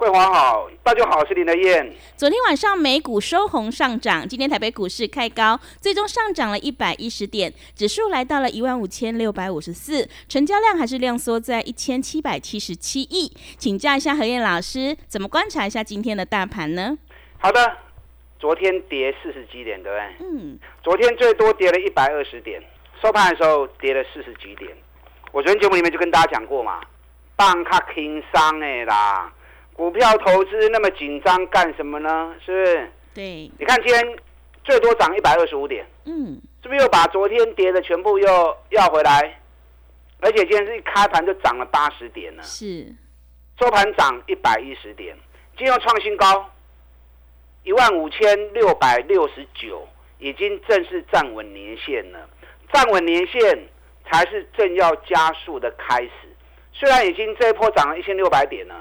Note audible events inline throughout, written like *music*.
桂华好，大家好，我是林德燕。昨天晚上美股收红上涨，今天台北股市开高，最终上涨了一百一十点，指数来到了一万五千六百五十四，成交量还是量缩在一千七百七十七亿。请教一下何燕老师，怎么观察一下今天的大盘呢？好的，昨天跌四十几点，对不对？嗯。昨天最多跌了一百二十点，收盘的时候跌了四十几点。我昨天节目里面就跟大家讲过嘛，棒卡轻伤的啦。股票投资那么紧张干什么呢？是不是？对。你看今天最多涨一百二十五点，嗯，是不是又把昨天跌的全部又要回来？而且今天是一开盘就涨了八十点呢。是。收盘涨一百一十点，今天创新高，一万五千六百六十九，已经正式站稳年线了。站稳年线才是正要加速的开始。虽然已经这一波涨了一千六百点了。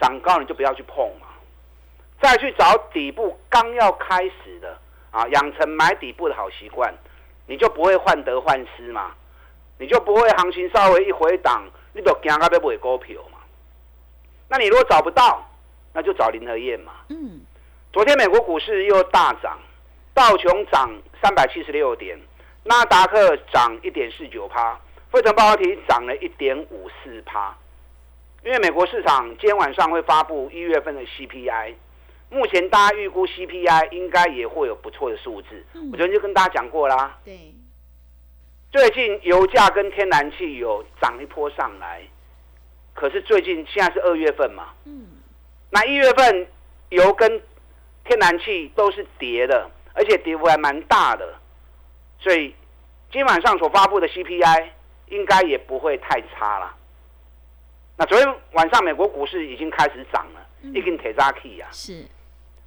涨高你就不要去碰嘛，再去找底部刚要开始的啊，养成买底部的好习惯，你就不会患得患失嘛，你就不会行情稍微一回档，你就惊到要买股票嘛。那你如果找不到，那就找林和燕嘛。嗯。昨天美国股市又大涨，道琼涨三百七十六点，纳达克涨一点四九趴，费城半导体涨了一点五四趴。因为美国市场今天晚上会发布一月份的 CPI，目前大家预估 CPI 应该也会有不错的数字。我昨天就跟大家讲过啦。对。最近油价跟天然气有涨一波上来，可是最近现在是二月份嘛。嗯。那一月份油跟天然气都是跌的，而且跌幅还蛮大的，所以今晚上所发布的 CPI 应该也不会太差了。那昨天晚上美国股市已经开始涨了，已经铁扎起呀。是，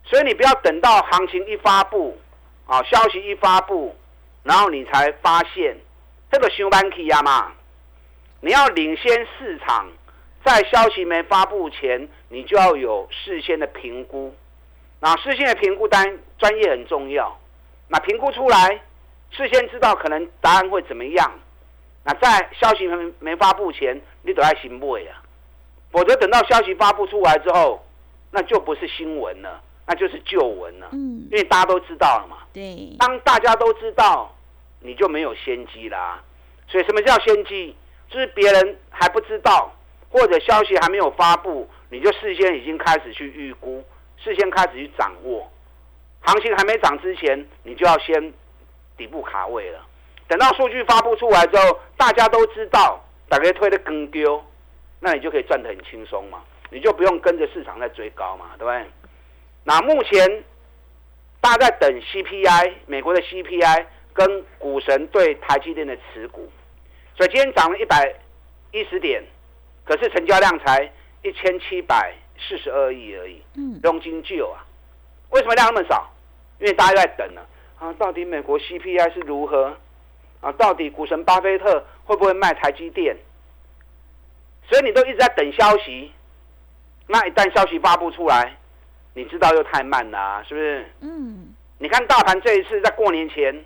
所以你不要等到行情一发布，啊，消息一发布，然后你才发现这个熊班起呀嘛。你要领先市场，在消息没发布前，你就要有事先的评估。那事先的评估单专业很重要。那评估出来，事先知道可能答案会怎么样。那在消息没没发布前，你都要行不啊。否则等到消息发布出来之后，那就不是新闻了，那就是旧闻了。嗯，因为大家都知道了嘛。对。当大家都知道，你就没有先机啦。所以什么叫先机？就是别人还不知道，或者消息还没有发布，你就事先已经开始去预估，事先开始去掌握。行情还没涨之前，你就要先底部卡位了。等到数据发布出来之后，大家都知道，大家推的更丢。那你就可以赚得很轻松嘛，你就不用跟着市场在追高嘛，对不对？那目前大家在等 CPI，美国的 CPI 跟股神对台积电的持股，所以今天涨了一百一十点，可是成交量才一千七百四十二亿而已，嗯，佣金旧啊，为什么量那么少？因为大家在等呢，啊，到底美国 CPI 是如何？啊，到底股神巴菲特会不会卖台积电？所以你都一直在等消息，那一旦消息发布出来，你知道又太慢了，是不是？嗯。你看大盘这一次在过年前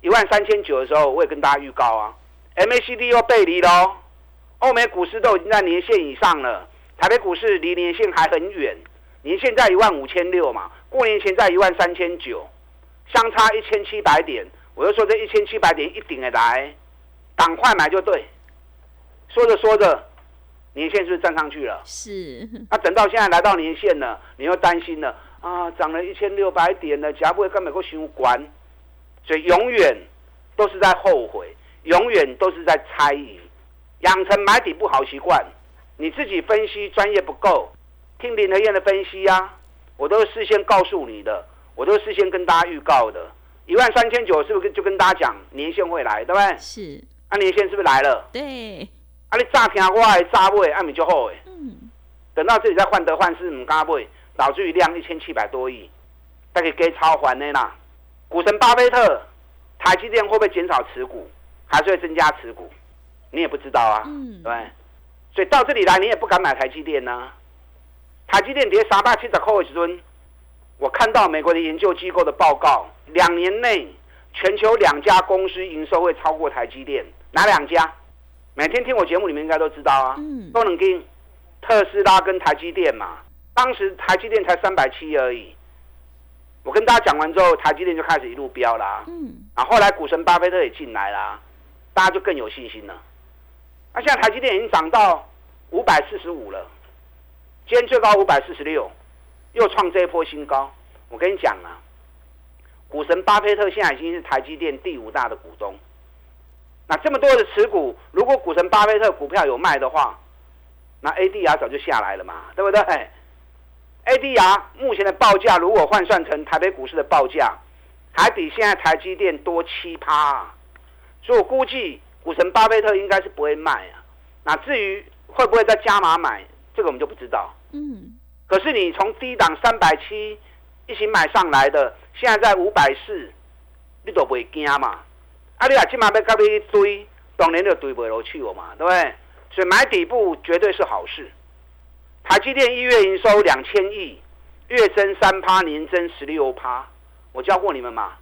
一万三千九的时候，我也跟大家预告啊，MACD 又背离喽，欧美股市都已经在年线以上了，台北股市离年线还很远，年线在一万五千六嘛，过年前在一万三千九，相差一千七百点，我就说这一千七百点一顶的来，赶快买就对。说着说着，年线是不是站上去了？是。那等到现在来到年线了，你又担心了啊？涨了一千六百点了，假不会跟美国相关，所以永远都是在后悔，永远都是在猜疑，养成买底不好习惯。你自己分析专业不够，听林和燕的分析啊，我都是事先告诉你的，我都是事先跟大家预告的。一万三千九是不是就跟大家讲年限会来，对不对？是，啊，年限是不是来了？对，啊，你乍听我的乍买，啊，咪就好诶。嗯，等到这里再患得患失，唔敢买，导致于量一千七百多亿，大概给超还的啦。股神巴菲特，台积电会不会减少持股，还是会增加持股？你也不知道啊，嗯对？所以到这里来，你也不敢买台积电呢、台积电跌三百七十块的时阵，我看到美国的研究机构的报告，两年内全球两家公司营收会超过台积电，哪两家？每天听我节目，你们应该都知道啊，嗯都能跟特斯拉跟台积电嘛。当时台积电才三百七而已，我跟大家讲完之后，台积电就开始一路飙啦、嗯，啊，后来股神巴菲特也进来啦，大家就更有信心了。那、现在台积电已经涨到五百四十五了，今天最高五百四十六，又创这一波新高。我跟你讲啊，股神巴菲特现在已经是台积电第五大的股东。那这么多的持股，如果股神巴菲特股票有卖的话，那 ADR 早就下来了嘛，对不对？ADR 目前的报价如果换算成台北股市的报价，还比现在台积电多七趴、啊，所以我估计股神巴菲特应该是不会卖啊。那至于会不会再加码买，这个我们就不知道。嗯，可是你从低档三百七一起买上来的，现在在五百四，你都不会惊嘛？啊，你啊，今晚要到你堆，当然就堆不落去我嘛，对不对？所以买底部绝对是好事。台积电一月营收两千亿，月增三趴，年增十六趴。我教过你们嘛？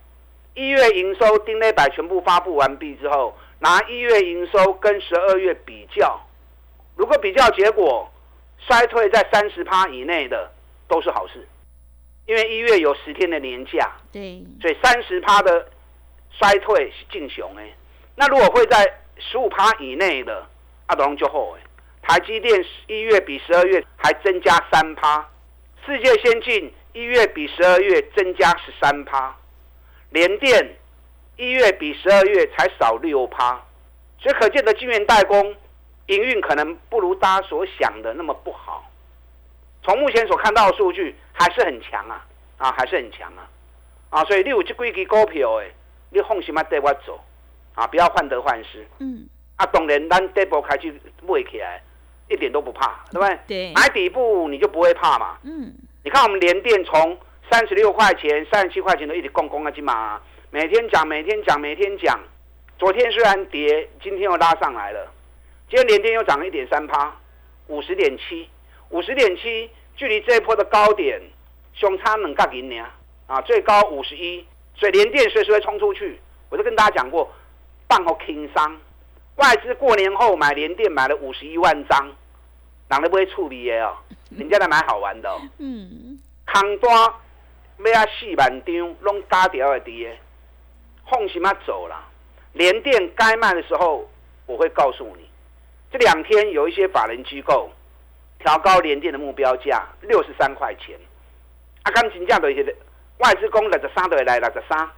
一月营收丁内百全部发布完毕之后，拿一月营收跟十二月比较，如果比较结果衰退在三十趴以内的，都是好事，因为一月有十天的年假，对，所以三十趴的衰退是进熊哎。那如果会在十五趴以内的，阿东就好哎。台积电一月比十二月还增加三趴，世界先进一月比十二月增加十三趴，联电一月比十二月才少六趴，所以可见的晶圆代工营运可能不如大家所想的那么不好。从目前所看到的数据还是很强啊，啊还是很强啊，啊所以你有这几支股票诶，你放心啊带我走，啊不要患得患失。嗯，啊，当然，咱底部开始买起来，一点都不怕，对不对？对买底部你就不会怕嘛。嗯，你看我们联电从三十六块钱、三十七块钱都一直供供啊，金嘛，每天讲，每天讲，每天讲。昨天虽然跌，今天又拉上来了。今天联电又涨了一点三趴，五十点七，五十点七，距离这一波的高点相差两角银呢啊，最高五十一，所以联电随时会冲出去。我就跟大家讲过，棒后轻伤，外资过年后买联电买了五十一万张，人都不会处理的哦，*laughs* 人家来买好玩的哦。嗯，空单要啊四万张，拢打掉的跌，放心啊走了。联电该卖的时候，我会告诉你。这两天有一些法人机构调高联电的目标价六十三块钱，啊，刚金价的一些外资公六十三都会来六十三，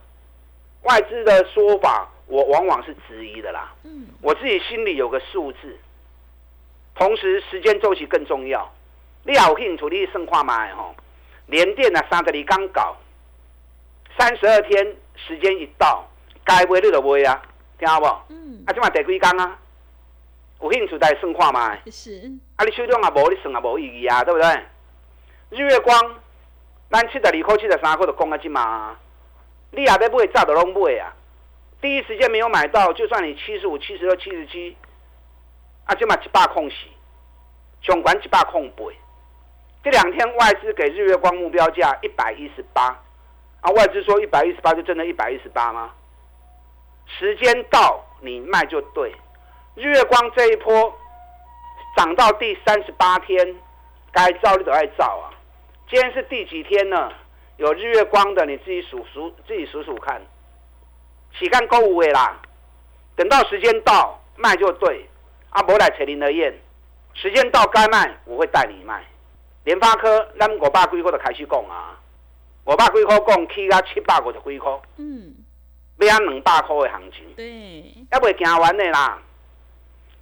外资的说法我往往是质疑的啦。嗯，我自己心里有个数字，同时时间周期更重要。你有兴趣你算看卖吼，连电啊三十二刚搞，三十二天时间一到，该买你就买啊，听好不？啊，嗯，即嘛第几工啊？有兴趣再算看卖。是，啊，你手中也无，你算也无意义啊，对不对？日月光，咱七十二块、七十三块就讲啊，即嘛，你也要买，早就拢买啊。第一时间没有买到，就算你七十五、七十六、七十七，啊，即嘛一百空四，上管一百空八。这两天外资给日月光目标价一百一十八，啊，外资说一百一十八就真的一百一十八吗？时间到，你卖就对。日月光这一波涨到第三十八天，该照你都爱照啊。今天是第几天呢？有日月光的，你自己数数，自己数数看。起干购物的啦，等到时间到卖就对。啊，无来找林德燕，时间到该卖，我会带你卖。联发科，咱五百几块就开始讲啊，五百几块讲起到七百五十几块，嗯，要啊两百块的行情。对，要未行完的啦。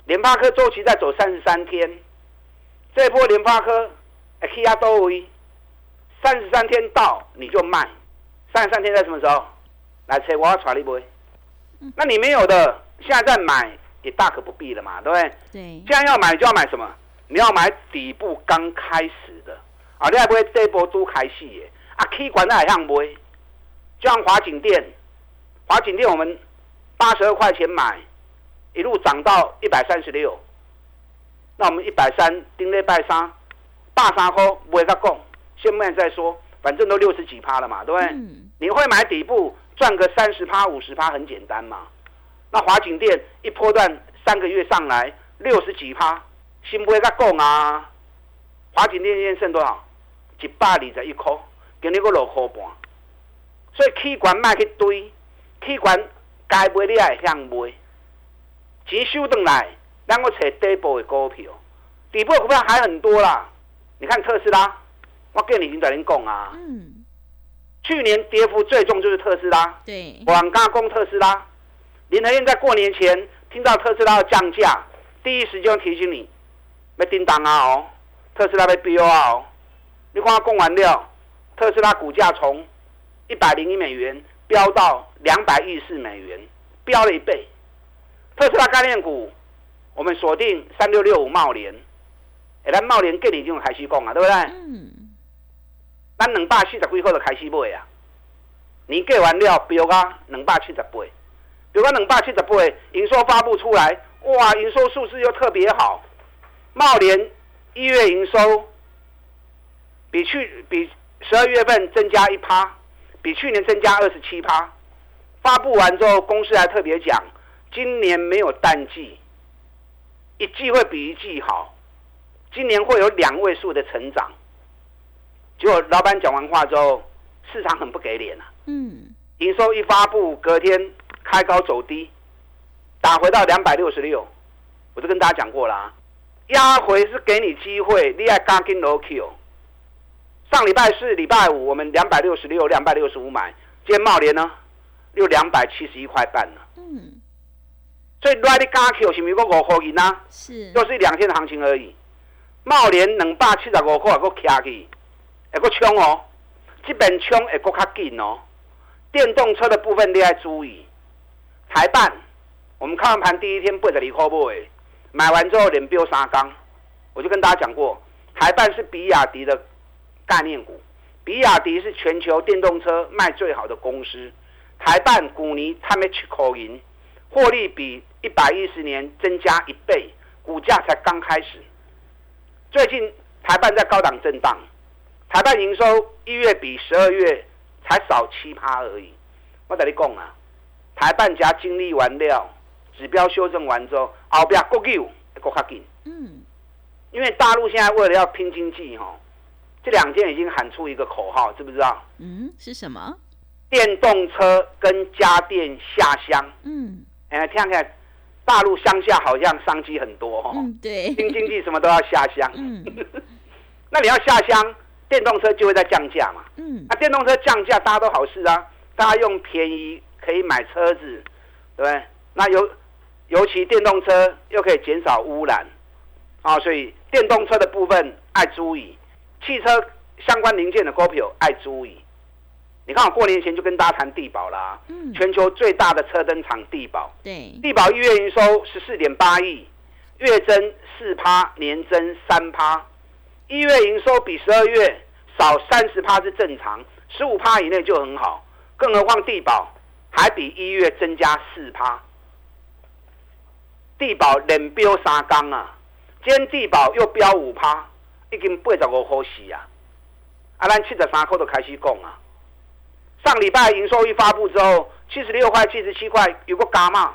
联发科周期在走三十三天，这波联发科会去啊多位，三十三天到你就卖，三十三天在什么时候？来车我要传你买。那你没有的，现在在买也大可不必了嘛，对不对？对，现在要买就要买什么？你要买底部刚开始的啊，你还不会这波都开戏耶？啊，K 管那还像不会？就像华景店，华景店我们八十二块钱买，一路涨到一百三十六，那我们一百三顶礼拜三，八三块不会再供，先卖再说，反正都六十几趴了嘛，对不对？嗯，你会买底部赚个三十趴、五十趴，很简单嘛。那华景店一波段三个月上来六十几趴，新不会再供啊。华景店现在剩多少？一百二十一块，今日个六块半。所以气管卖去堆，气管该买你也会向买。钱收回来，咱我找底部的股票，底部的股票还很多啦。你看特斯拉，我跟你已经在恁讲啊。嗯，去年跌幅最重就是特斯拉，对，我很刚攻特斯拉。林和燕在过年前听到特斯拉要降价，第一时间提醒你，要叮当啊哦，特斯拉被标啊哦。你看他供完料，特斯拉股价从一百零一美元飙到两百一十四美元，飙了一倍。特斯拉概念股，我们锁定三六六五茂联，哎，咱茂联跟你已经开始讲啊，对不对？嗯，咱两百四十几块就开始买啊，年计完了标啊两百七十八，标啊两百七十八，营收发布出来，哇，营收数字又特别好，茂联一月营收比去比十二月份增加一趴，比去年增加二十七趴。发布完之后，公司还特别讲，今年没有淡季，一季会比一季好，今年会有两位数的成长。结果老板讲完话之后，市场很不给脸啊！嗯，营收一发布，隔天开高走低，打回到两百六十六。我就跟大家讲过啦，压回是给你机会，你爱刚跟 low Q。上礼拜四、礼拜五我们两百六十六、两百六十五买，今天茂联呢又两百七十一块半了。嗯，所以来你刚 Q 是不是个五块银啊？是，又是两天的行情而已。茂联两百七十五块，还佫徛去，会佫冲哦。这边冲会佫较紧哦。电动车的部分你要注意。台办，我们看完盘第一天八十二块买，买完之后连标三缸，我就跟大家讲过，台办是比亚迪的概念股，比亚迪是全球电动车卖最好的公司。台办股尼他们七块银，获利比一百一十年增加一倍，股价才刚开始。最近台办在高档震荡，台办营收一月比十二月才少七趴而已。我跟你讲啊，台办家经历完了，指标修正完之后，后边国有会更较紧。嗯，因为大陆现在为了要拼经济哈，这两天已经喊出一个口号，知不知道？嗯，是什么？电动车跟家电下乡。嗯，哎，听看大陆乡下好像商机很多哈、嗯，对，拼经济什么都要下乡。嗯 *laughs* 那你要下乡，电动车就会在降价嘛。嗯那、，电动车降价，大家都好事啊，大家用便宜可以买车子，对不对？那尤尤其电动车又可以减少污染，啊，所以电动车的部分爱注意，汽车相关零件的股票爱注意。你看我过年前就跟大家谈地保啦，嗯，全球最大的车灯厂地保，对，地保一月营收十四点八亿，月增四趴，年增三趴。一月营收比十二月少三十趴是正常，十五趴以内就很好。更何况地保还比一月增加四趴。地保连标三缸啊，今天地保又标五趴，已经八十五块四啊。啊，咱七十三块就开始讲啊。上礼拜营收一发布之后，七十六块、七十七块有个加码，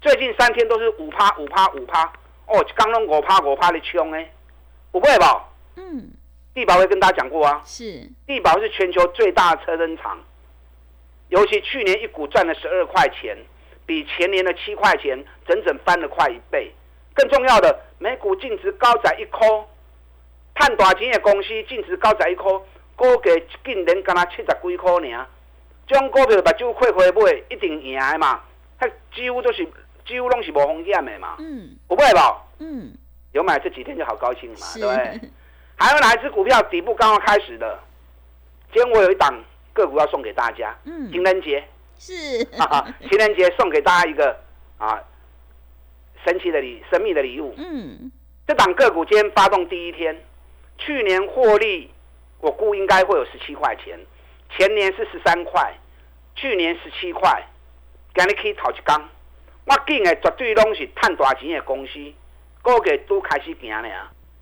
最近三天都是五趴、五趴、五趴，哦，刚弄五趴、五趴的冲哎，不会吧？嗯，地保会跟大家讲过啊，是，地保是全球最大的车灯厂，尤其去年一股赚了十二块钱，比前年的七块钱整整翻了快一倍。更重要的，每股净值高在一块，探大钱的公司净值高在一块，股价竟然敢若七十几块尔。这种股票目睭开开买，一定赢的嘛，迄几乎都是几乎拢是无风险的嘛，嗯不会吧？嗯，有买这几天就好高兴嘛，是对不对？还有哪一只股票底部刚刚开始的？今天我有一档个股要送给大家，嗯，情人节是，情人节送给大家一个啊神奇的礼、神秘的礼物。嗯，这档个股今天发动第一天，去年获利我估应该会有十七块钱，前年是十三块，去年十七块，今日可以讨一缸。我进的绝对拢是赚大钱的公司，我给都开始行了。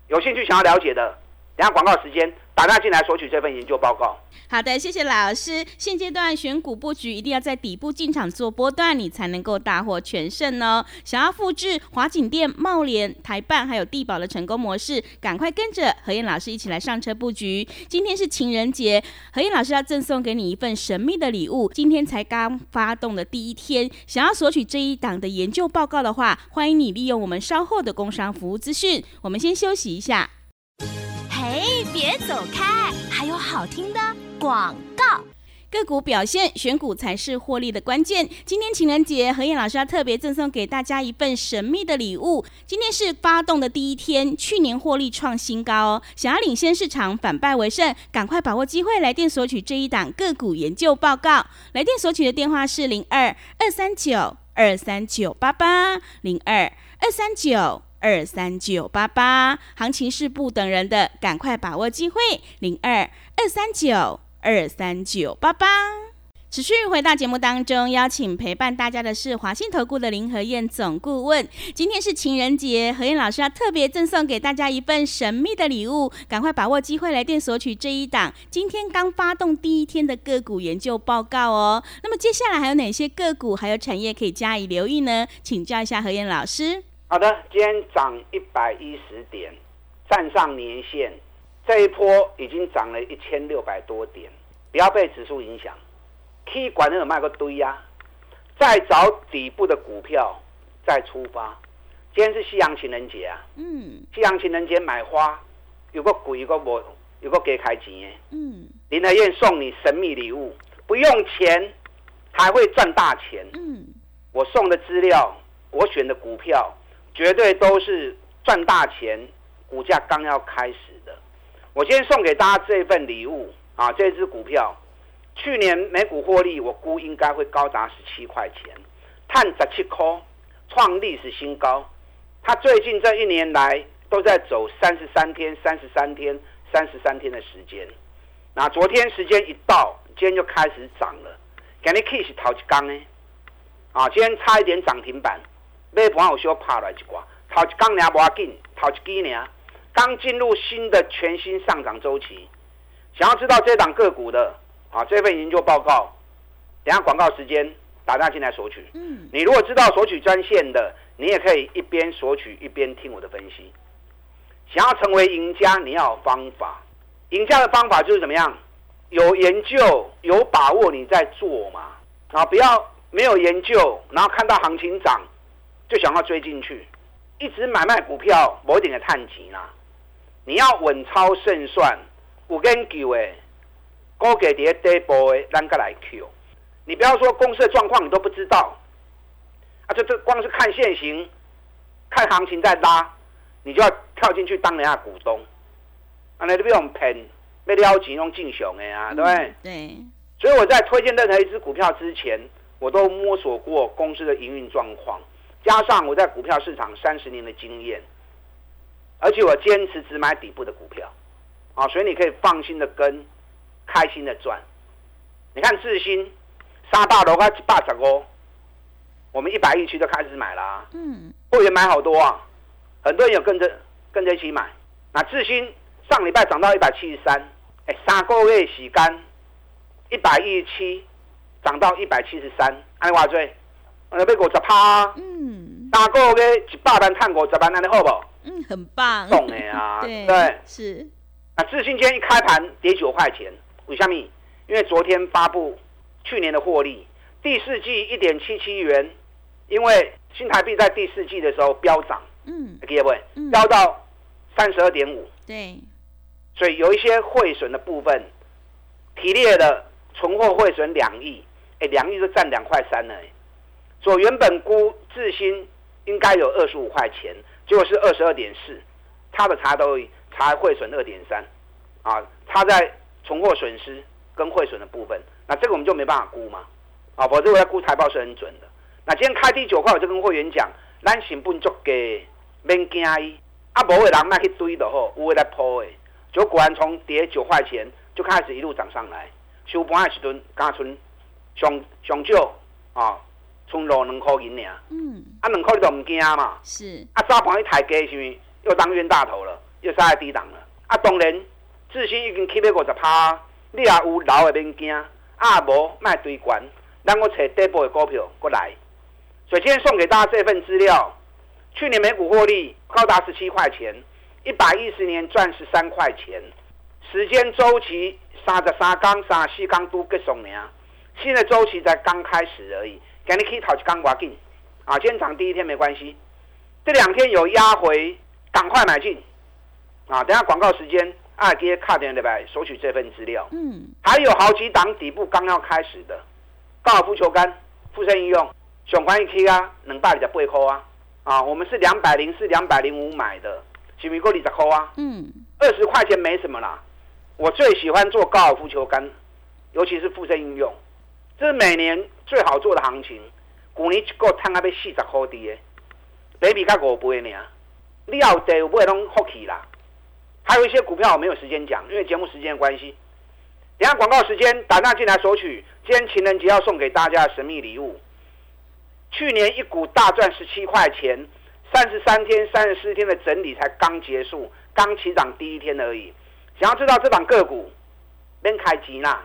有兴趣想要了解的，等下广告时间。打电话进来索取这份研究报告。好的，谢谢老师。现阶段选股布局一定要在底部进场做波段，你才能够大获全胜哦。想要复制华景店、茂联、台办还有地保的成功模式，赶快跟着何燕老师一起来上车布局。今天是情人节，何燕老师要赠送给你一份神秘的礼物。今天才刚发动的第一天，想要索取这一档的研究报告的话，欢迎你利用我们稍后的工商服务资讯。我们先休息一下。别走开！还有好听的广告。个股表现，选股才是获利的关键。今天情人节，何燕老师要特别赠送给大家一份神秘的礼物。今天是发动的第一天，去年获利创新高哦。想要领先市场，反败为胜，赶快把握机会，来电索取这一档个股研究报告。来电索取的电话是零二二三九二三九八八零二二三九。二三九八八，行情是不等人的，赶快把握机会。零二二三九二三九八八，持续回到节目当中，邀请陪伴大家的是华信投顾的林和燕总顾问。今天是情人节，何燕老师要特别赠送给大家一份神秘的礼物，赶快把握机会来电索取这一档今天刚发动第一天的个股研究报告哦。那么接下来还有哪些个股还有产业可以加以留意呢？请教一下何燕老师。好的，今天涨一百一十点，站上年线，这一波已经涨了一千六百多点，不要被指数影响。K 管那有卖个堆呀，再找底部的股票再出发。今天是西洋情人节啊，嗯，西洋情人节买花有个鬼，有个无，有个给开钱的，嗯，林德燕送你神秘礼物，不用钱还会赚大钱，嗯，我送的资料，我选的股票。绝对都是赚大钱，股价刚要开始的。我今天送给大家这份礼物啊，这支股票去年每股获利，我估应该会高达十七块钱，碳十七块，创历史新高。它最近这一年来都在走三十三天、三十三天、三十三天的时间。那昨天时间一到，今天就开始涨了。今天 K 是头一缸呢，啊，今天差一点涨停板。买盘有小拍来一挂，头一刚年无要紧，头一几年刚进入新的全新上涨周期。想要知道这档个股的啊，这份研究报告，等下广告时间打电话进来索取。嗯，你如果知道索取专线的，你也可以一边索取一边听我的分析。想要成为赢家，你要有方法。赢家的方法就是怎么样？有研究、有把握，你在做嘛？啊，不要没有研究，然后看到行情涨。就想要追进去，一直买卖股票，某一点的探钱啦。你要稳操胜算，有研究诶，高给跌跌波诶，啷个来 Q？你不要说公司的状况你都不知道，啊，这这光是看现行，看行情在拉，你就要跳进去当人家股东，啊，那都不用骗，被撩钱用进熊的啊，对不对？对。所以我在推荐任何一只股票之前，我都摸索过公司的营运状况。加上我在股票市场三十年的经验，而且我坚持只买底部的股票，啊，所以你可以放心的跟，开心的赚。你看智新沙大楼开一百十五，我们一百一区就开始买啦。嗯，会员买好多啊，很多人有跟着跟着一起买。那智新上礼拜涨到一百七十三，哎，三个月洗干一百一十七涨到一百七十三，安话最。呃，要五十趴，嗯，三个月一百万探五十万，安尼好不？嗯，很棒，懂的啊，*laughs* 对，是。那智信今天一开盘跌九块钱，为什么？因为昨天发布去年的获利，第四季一点七七元，因为新台币在第四季的时候飙涨，嗯，记得不？飙到三十二点五，对，所以有一些汇损的部分，提列的存货汇损两亿，哎，两亿就占两块三了。所原本估智新应该有二十五块钱，结果是二十二点四，差的差都差汇损二点三，啊，差在存货损失跟汇损的部分，那这个我们就没办法估嘛，啊，否则我要估财报是很准的。那今天开第九块，我就跟会员讲，咱成本足低，免惊伊。啊，无的人卖去堆就好，有的来抛的。就果然从跌九块钱就开始一路涨上来，收盘的时阵，加存上上少啊，剩落两块银尔。嗯。啊，两块你都唔惊嘛？是。啊，早盘一抬价是咪又当冤大头了，又杀在低档了。啊，当然，自信已经起码五十趴，你也有老的免惊。啊，无卖堆关，咱我找底部的股票过来。所以今天送给大家这份资料。去年每股获利高达十七块钱，一百一十年赚十三块钱，时间周期三十三刚、三十四刚都结束呢，新的周期才刚开始而已。给你可以讨一刚挖进，啊，今天涨第一天没关系，这两天有压回，赶快买进，啊，等下广告时间，二爹卡点对不索取这份资料，嗯，还有好几档底部刚要开始的，高尔夫球杆，附身应用，上关一 K 啊，能百二十八块啊。啊，我们是两百零四、两百零五买的，是咪够二十扣啊？嗯，二十块钱没什么啦。我最喜欢做高尔夫球杆，尤其是附身应用，这是每年最好做的行情。股年够摊那边四十块的，北比较五倍呢。你要得不会弄福气啦。还有一些股票我没有时间讲，因为节目时间的关系。等下广告时间，打那进来索取今天情人节要送给大家的神秘礼物。去年一股大赚十七块钱，三十三天、三十四天的整理才刚结束，刚起涨第一天而已。想要知道这档个股，边开吉纳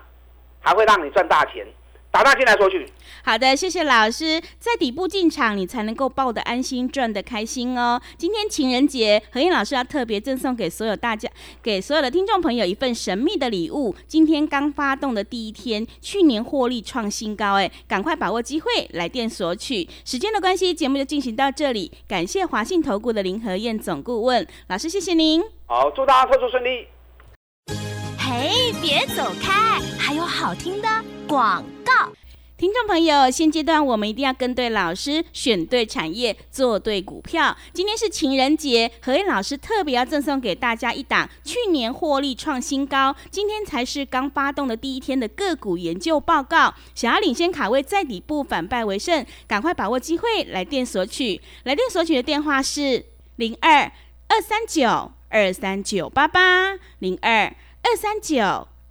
还会让你赚大钱。打大进来说去。好的，谢谢老师。在底部进场，你才能够抱得安心，赚得开心哦。今天情人节，何燕老师要特别赠送给所有大家，给所有的听众朋友一份神秘的礼物。今天刚发动的第一天，去年获利创新高，哎，赶快把握机会，来电索取。时间的关系，节目就进行到这里。感谢华信投顾的林何燕总顾问老师，谢谢您。好，祝大家操作顺利。嘿，别走开，还有好听的广告。听众朋友，现阶段我们一定要跟对老师，选对产业，做对股票。今天是情人节，何燕老师特别要赠送给大家一档去年获利创新高，今天才是刚发动的第一天的个股研究报告。想要领先卡位，在底部反败为胜，赶快把握机会来电索取。来电索取的电话是零二二三九二三九八八零二二三九。